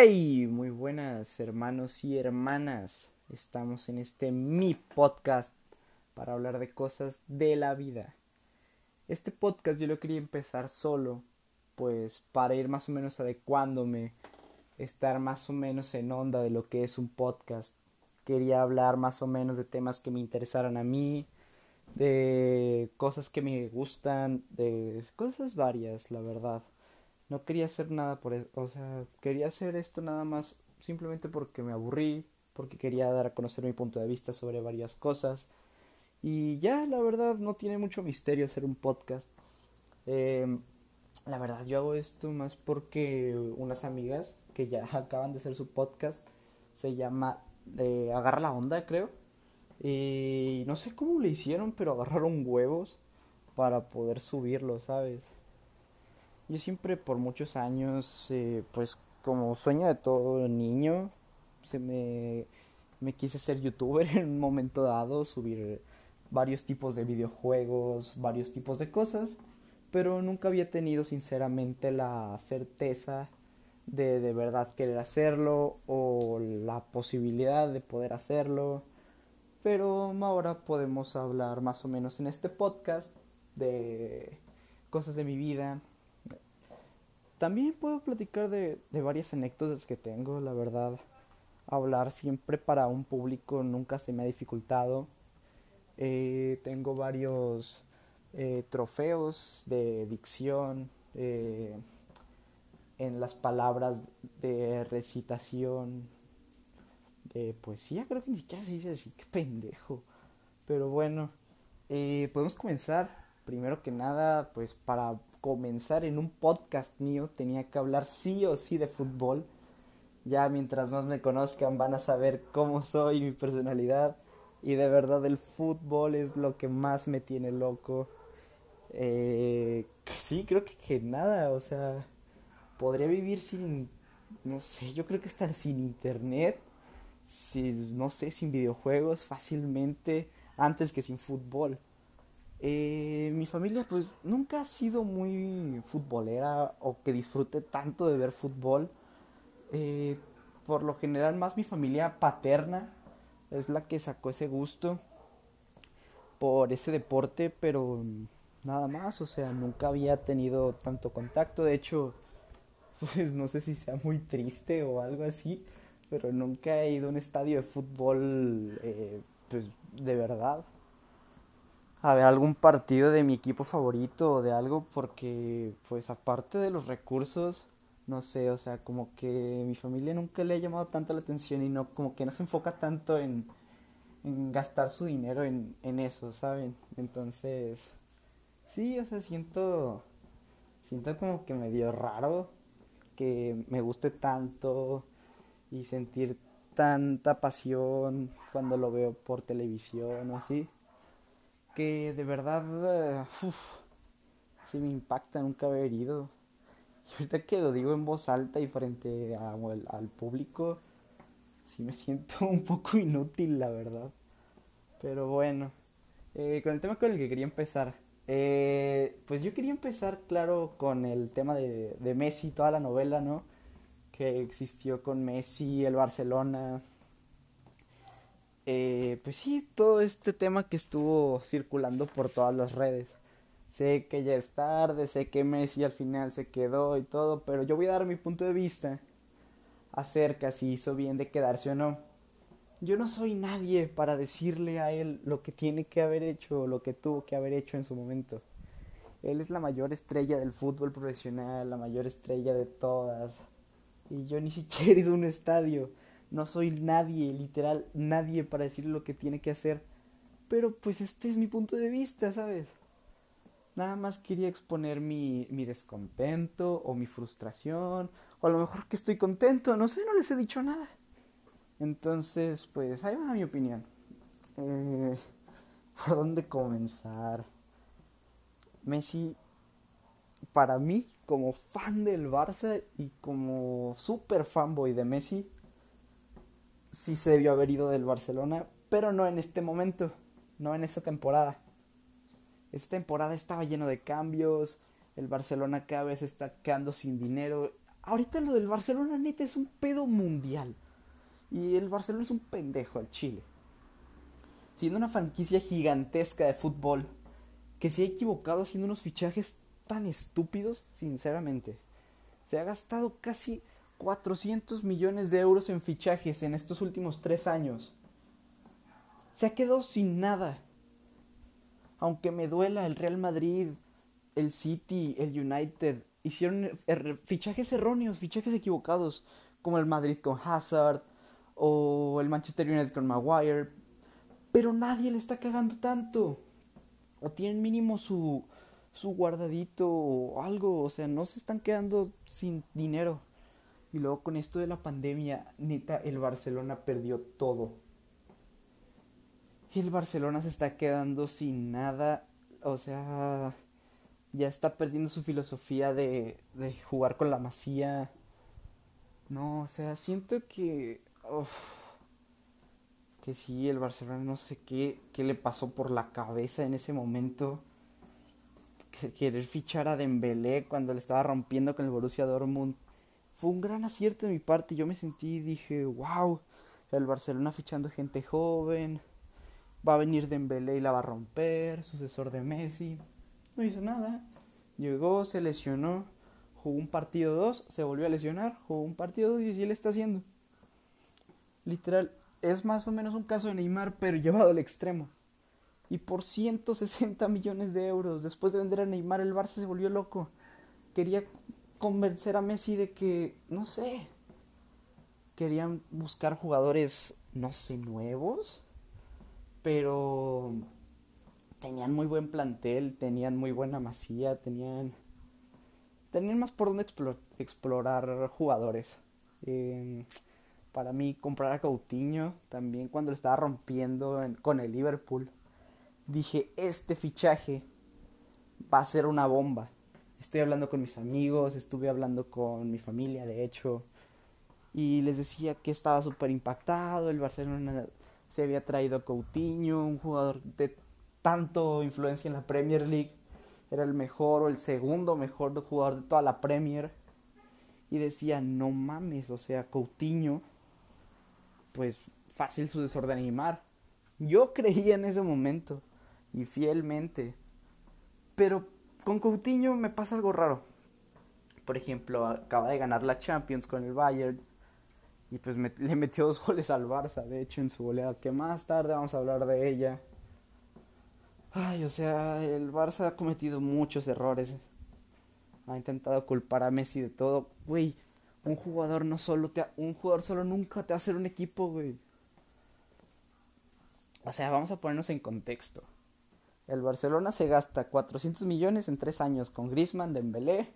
Hey, muy buenas hermanos y hermanas. Estamos en este mi podcast para hablar de cosas de la vida. Este podcast yo lo quería empezar solo, pues para ir más o menos adecuándome, estar más o menos en onda de lo que es un podcast. Quería hablar más o menos de temas que me interesaran a mí, de cosas que me gustan, de cosas varias, la verdad. No quería hacer nada por eso, o sea, quería hacer esto nada más simplemente porque me aburrí, porque quería dar a conocer mi punto de vista sobre varias cosas. Y ya, la verdad, no tiene mucho misterio hacer un podcast. Em, la verdad, yo hago esto más porque unas amigas que ya acaban de hacer su podcast se llama eh, Agarra la Onda, creo. Y no sé cómo le hicieron, pero agarraron huevos para poder subirlo, ¿sabes? Yo siempre por muchos años, eh, pues como sueño de todo niño, se me, me quise ser youtuber en un momento dado, subir varios tipos de videojuegos, varios tipos de cosas, pero nunca había tenido sinceramente la certeza de de verdad querer hacerlo o la posibilidad de poder hacerlo pero ahora podemos hablar más o menos en este podcast de cosas de mi vida. También puedo platicar de, varias anécdotas que tengo, la verdad. Hablar siempre para un público nunca se me ha dificultado. Eh, tengo varios eh, trofeos de dicción eh, en las palabras de recitación de poesía, creo que ni siquiera se dice así, qué pendejo. Pero bueno, podemos comenzar. Primero que nada, pues para comenzar en un podcast mío tenía que hablar sí o sí de fútbol. Ya mientras más me conozcan van a saber cómo soy, mi personalidad. Y de verdad el fútbol es lo que más me tiene loco. Eh, sí, creo que, que nada, o sea, podría vivir sin, no sé, yo creo que estar sin internet si, no sé, sin videojuegos fácilmente antes que sin fútbol. Eh, mi familia pues nunca ha sido muy futbolera o que disfrute tanto de ver fútbol. Eh, por lo general más mi familia paterna es la que sacó ese gusto por ese deporte, pero nada más, o sea, nunca había tenido tanto contacto. De hecho, pues no sé si sea muy triste o algo así, pero nunca he ido a un estadio de fútbol, eh, pues de verdad. A ver algún partido de mi equipo favorito o de algo, porque pues aparte de los recursos, no sé, o sea, como que mi familia nunca le ha llamado tanto la atención y no, como que no se enfoca tanto en, en gastar su dinero en, en eso, ¿saben? Entonces, sí, o sea, siento, siento como que medio raro que me guste tanto y sentir tanta pasión cuando lo veo por televisión o así, que de verdad eh, sí me impacta nunca haber ido. Y ahorita que lo digo en voz alta y frente al público, sí me siento un poco inútil, la verdad. Pero bueno, eh, con el tema con el que quería empezar. Eh, pues yo quería empezar, claro, con el tema de, de Messi, toda la novela, ¿no? que existió con Messi, el Barcelona. Eh, pues sí, todo este tema que estuvo circulando por todas las redes. Sé que ya es tarde, sé que Messi al final se quedó y todo, pero yo voy a dar mi punto de vista acerca si hizo bien de quedarse o no. Yo no soy nadie para decirle a él lo que tiene que haber hecho o lo que tuvo que haber hecho en su momento. Él es la mayor estrella del fútbol profesional, la mayor estrella de todas y yo ni siquiera he ido a un estadio. No soy nadie, literal, nadie para decirle lo que tiene que hacer. Pero pues este es mi punto de vista, ¿sabes? Nada más quería exponer mi, mi descontento o mi frustración. O a lo mejor que estoy contento, no sé, no les he dicho nada. Entonces, pues ahí va mi opinión. Eh, ¿Por dónde comenzar? Messi, para mí, como fan del Barça y como super fanboy de Messi, sí se debió haber ido del Barcelona, pero no en este momento, no en esta temporada. Esta temporada estaba lleno de cambios, el Barcelona cada vez está quedando sin dinero, ahorita lo del Barcelona neta es un pedo mundial. Y el Barcelona es un pendejo al Chile. Siendo una franquicia gigantesca de fútbol, que se ha equivocado haciendo unos fichajes tan estúpidos, sinceramente. Se ha gastado casi 400 millones de euros en fichajes en estos últimos tres años. Se ha quedado sin nada. Aunque me duela el Real Madrid, el City, el United, hicieron er, fichajes erróneos, fichajes equivocados, como el Madrid con Hazard o el Manchester United con Maguire. Pero nadie le está cagando tanto. O tienen mínimo su, su guardadito o algo. O sea, no se están quedando sin dinero. Y luego con esto de la pandemia, neta, el Barcelona perdió todo. El Barcelona se está quedando sin nada. O sea, ya está perdiendo su filosofía de, de jugar con la masía. No, o sea, siento que... que sí, el Barcelona no sé qué, qué le pasó por la cabeza en ese momento. Querer fichar a Dembélé cuando le estaba rompiendo con el Borussia Dortmund. Fue un gran acierto de mi parte. Yo me sentí y dije, wow, el Barcelona fichando gente joven. Va a venir Dembélé y la va a romper, sucesor de Messi no hizo nada. Llegó, se lesionó, jugó un partido dos, se volvió a lesionar, jugó un partido dos y así le está haciendo. Literal, es más o menos un caso de Neymar, pero llevado al extremo. Y por 160 millones de euros, después de vender a Neymar, el Barça se volvió loco. Quería convencer a Messi de que, no sé, querían buscar jugadores, no sé, nuevos, pero tenían muy buen plantel, tenían muy buena masía, tenían tenían más por dónde explorar jugadores. Em, para mí comprar a Coutinho también cuando lo estaba rompiendo con el Liverpool, dije, este fichaje va a ser una bomba. Estoy hablando con mis amigos, estuve hablando con mi familia, de hecho, y les decía que estaba súper impactado, el Barcelona se había traído a Coutinho, un jugador de tanto influencia en la Premier League. Era el mejor o el segundo mejor jugador de toda la Premier. Y decía, no mames, o sea, Coutinho, pues fácil su de animar. Yo creía en ese momento y fielmente. Pero con Coutinho me pasa algo raro. Por ejemplo, acaba de ganar la Champions con el Bayern y pues le metió dos goles al Barça, de hecho, en su goleada, que más tarde vamos a hablar de ella. Ay, o sea, el Barça ha cometido muchos errores. Ha intentado culpar a Messi de todo. Güey, un jugador no solo te... un jugador solo nunca te va a hacer un equipo, güey. O sea, vamos a ponernos en contexto. El Barcelona se gasta 400 millones en tres años con Griezmann, Dembélé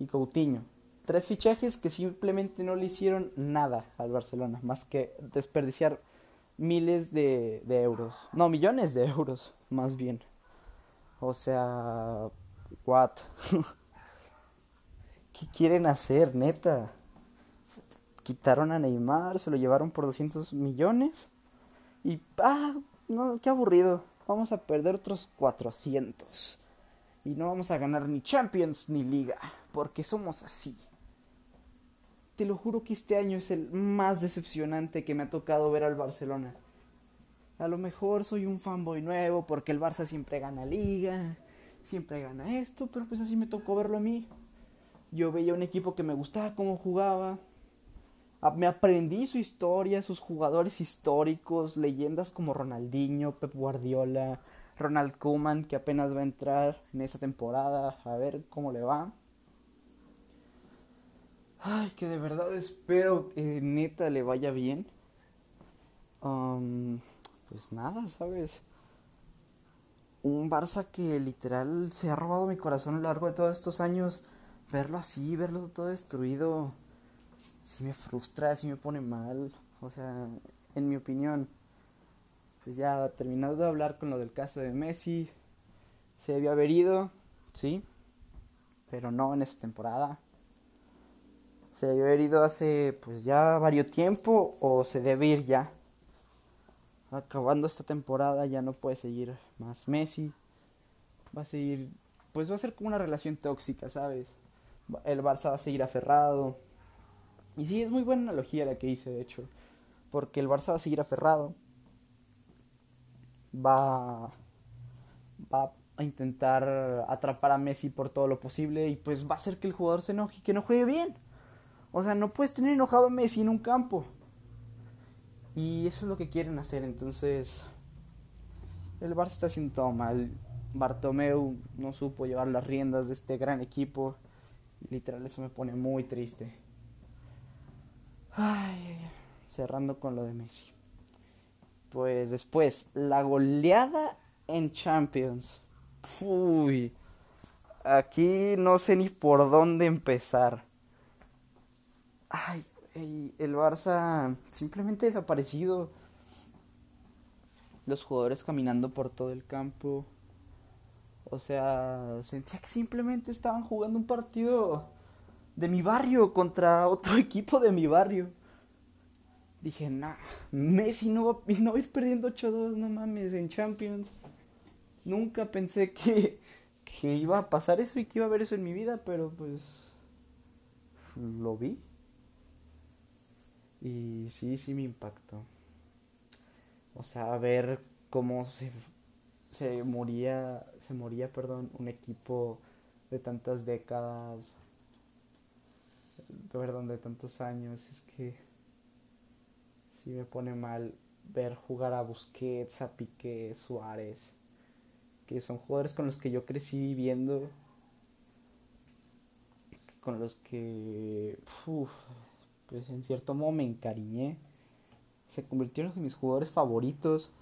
y Coutinho. Tres fichajes que simplemente no le hicieron nada al Barcelona, más que desperdiciar miles de, de euros. No, millones de euros, más bien. O sea, what? ¿Qué quieren hacer, neta? Quitaron a Neymar, se lo llevaron por 200 millones. Y, ah, no, qué aburrido. Vamos a perder otros 400. Y no vamos a ganar ni Champions ni Liga, porque somos así te lo juro que este año es el más decepcionante que me ha tocado ver al Barcelona. A lo mejor soy un fanboy nuevo porque el Barça siempre gana liga, siempre gana esto, pero pues así me tocó verlo a mí. Yo veía un equipo que me gustaba cómo jugaba. Me aprendí su historia, sus jugadores históricos, leyendas como Ronaldinho, Pep Guardiola, Ronald Koeman, que apenas va a entrar en esa temporada, a ver cómo le va. Ay, que de verdad espero que neta le vaya bien. Um, pues nada, ¿sabes? Un Barça que literal se ha robado mi corazón a lo largo de todos estos años. Verlo así, verlo todo destruido, sí me frustra, sí me pone mal. O sea, en mi opinión, pues ya terminado de hablar con lo del caso de Messi, se debió haber ido, sí, pero no en esta temporada se debe haber ido hace pues ya varios tiempo o se debe ir ya. Acabando esta temporada ya no puede seguir más Messi. Va a seguir, pues va a ser como una relación tóxica, ¿sabes? el Barça va a seguir aferrado. Y sí, es muy buena analogía la que hice, de hecho. Porque el Barça va a seguir aferrado. Va, va a intentar atrapar a Messi por todo lo posible. Y pues va a hacer que el jugador se enoje y que no juegue bien. O sea, no puedes tener enojado a Messi en un campo. Y eso es lo que quieren hacer. Entonces, el Barça está haciendo todo mal. Bartomeu no supo llevar las riendas de este gran equipo. Literal, eso me pone muy triste. Ay, cerrando con lo de Messi. Pues después, la goleada en Champions. Uy, aquí no sé ni por dónde empezar. Ay, el Barça simplemente desaparecido. Los jugadores caminando por todo el campo. O sea, sentía que simplemente estaban jugando un partido de mi barrio contra otro equipo de mi barrio. Dije, nah, Messi no va, no va a ir perdiendo 8-2, no mames, en Champions. Nunca pensé que, que iba a pasar eso y que iba a ver eso en mi vida, pero pues lo vi. Y sí, sí me impactó. O sea, ver cómo se, se moría, se moría, perdón, un equipo de tantas décadas, perdón, de tantos años, es que sí me pone mal ver jugar a Busquets, a Piqué, Suárez, que son jugadores con los que yo crecí viviendo, con los que, pues en cierto modo me encariñé, se convirtieron en mis jugadores favoritos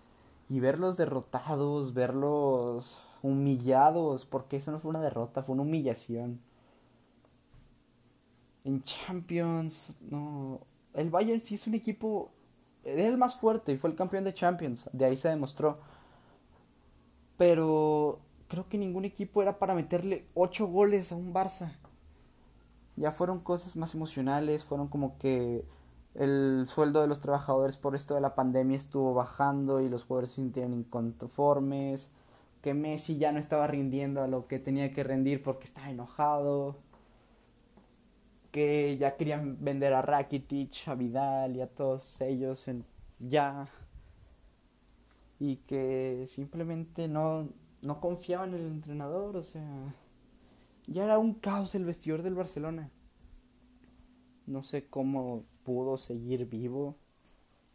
y verlos derrotados, verlos humillados, porque eso no fue una derrota, fue una humillación. En Champions, no, el Bayern sí es un equipo, era el más fuerte y fue el campeón de Champions, de ahí se demostró. Pero creo que ningún equipo era para meterle 8 goles a un Barça. Ya fueron cosas más emocionales, fueron como que el sueldo de los trabajadores por esto de la pandemia estuvo bajando y los jugadores se sintieron inconformes, que Messi ya no estaba rindiendo a lo que tenía que rendir porque estaba enojado, que ya querían vender a Rakitic, a Vidal y a todos ellos en, ya y que simplemente no, no confiaban en el entrenador, o sea, ya era un caos el vestidor del Barcelona. No sé cómo pudo seguir vivo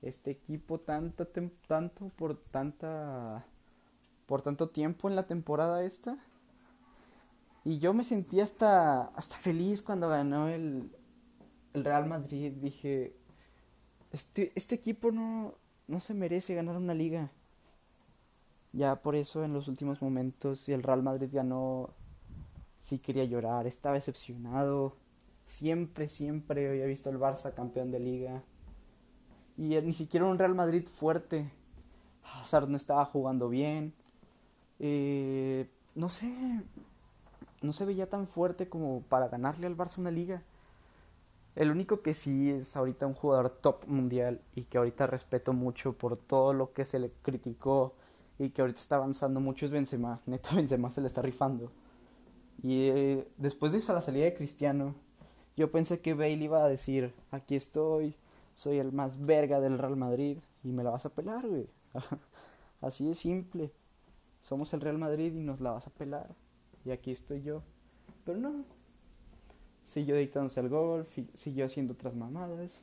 este equipo tanto tanto por tanta por tanto tiempo en la temporada esta. Y yo me sentí hasta hasta feliz cuando ganó el Real Madrid, dije este este equipo no no se merece ganar una liga. Ya por eso en los últimos momentos si el Real Madrid ganó sí quería llorar, estaba decepcionado. Siempre, siempre había visto al Barça campeón de liga. Y ni siquiera un Real Madrid fuerte. Hazard no estaba jugando bien. Eh, no sé, no se veía tan fuerte como para ganarle al Barça una liga. El único que sí es ahorita un jugador top mundial y que ahorita respeto mucho por todo lo que se le criticó y que ahorita está avanzando mucho es Benzema. Neto Benzema se le está rifando. Y eh, después de la salida de Cristiano, yo pensé que Bale iba a decir, aquí estoy, soy el más verga del Real Madrid y me la vas a pelar, güey. Así de simple. Somos el Real Madrid y nos la vas a pelar. Y aquí estoy yo. Pero no. Siguió dictándose el gol, siguió haciendo otras mamadas.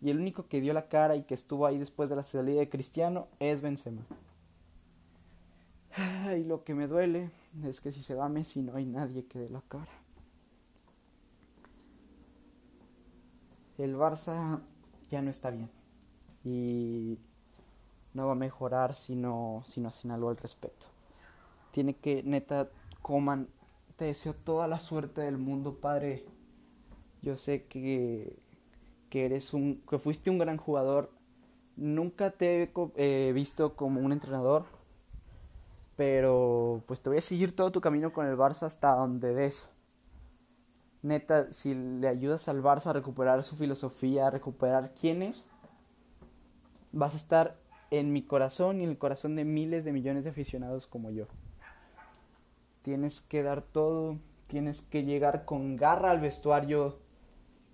Y el único que dio la cara y que estuvo ahí después de la salida de Cristiano es Benzema. Y lo que me duele es que si se va Messi no hay nadie que dé la cara. El Barça ya no está bien. Y no va a mejorar si no, si no hacen algo al respecto. Tiene que, neta, coman. Te deseo toda la suerte del mundo, padre. Yo sé que, que eres un, que fuiste un gran jugador. Nunca te he eh, visto como un entrenador pero pues te voy a seguir todo tu camino con el Barça hasta donde des. Neta, si le ayudas al Barça a recuperar su filosofía, a recuperar quién es, vas a estar en mi corazón y en el corazón de miles de millones de aficionados como yo. Tienes que dar todo, Tienes que llegar con garra al vestuario,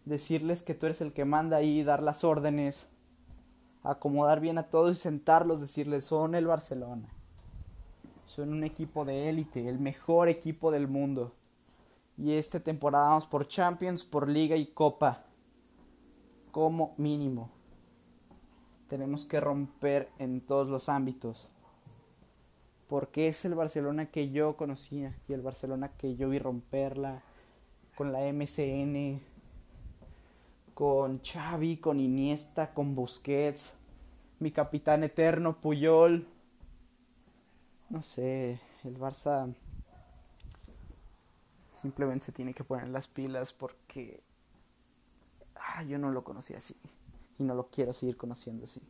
decirles que tú eres el que manda ahí, dar las órdenes, acomodar bien a todos y sentarlos, decirles son el Barcelona. Son un equipo de élite, el mejor equipo del mundo. Y esta temporada vamos por Champions, por Liga y Copa. Como mínimo. Tenemos que romper en todos los ámbitos. Porque es el Barcelona que yo conocía y el Barcelona que yo vi romperla con la MCN, con Xavi, con Iniesta, con Busquets, mi capitán eterno Puyol. No sé, el Barça simplemente se tiene que poner las pilas porque ah, yo no lo conocí así y no lo quiero seguir conociendo así.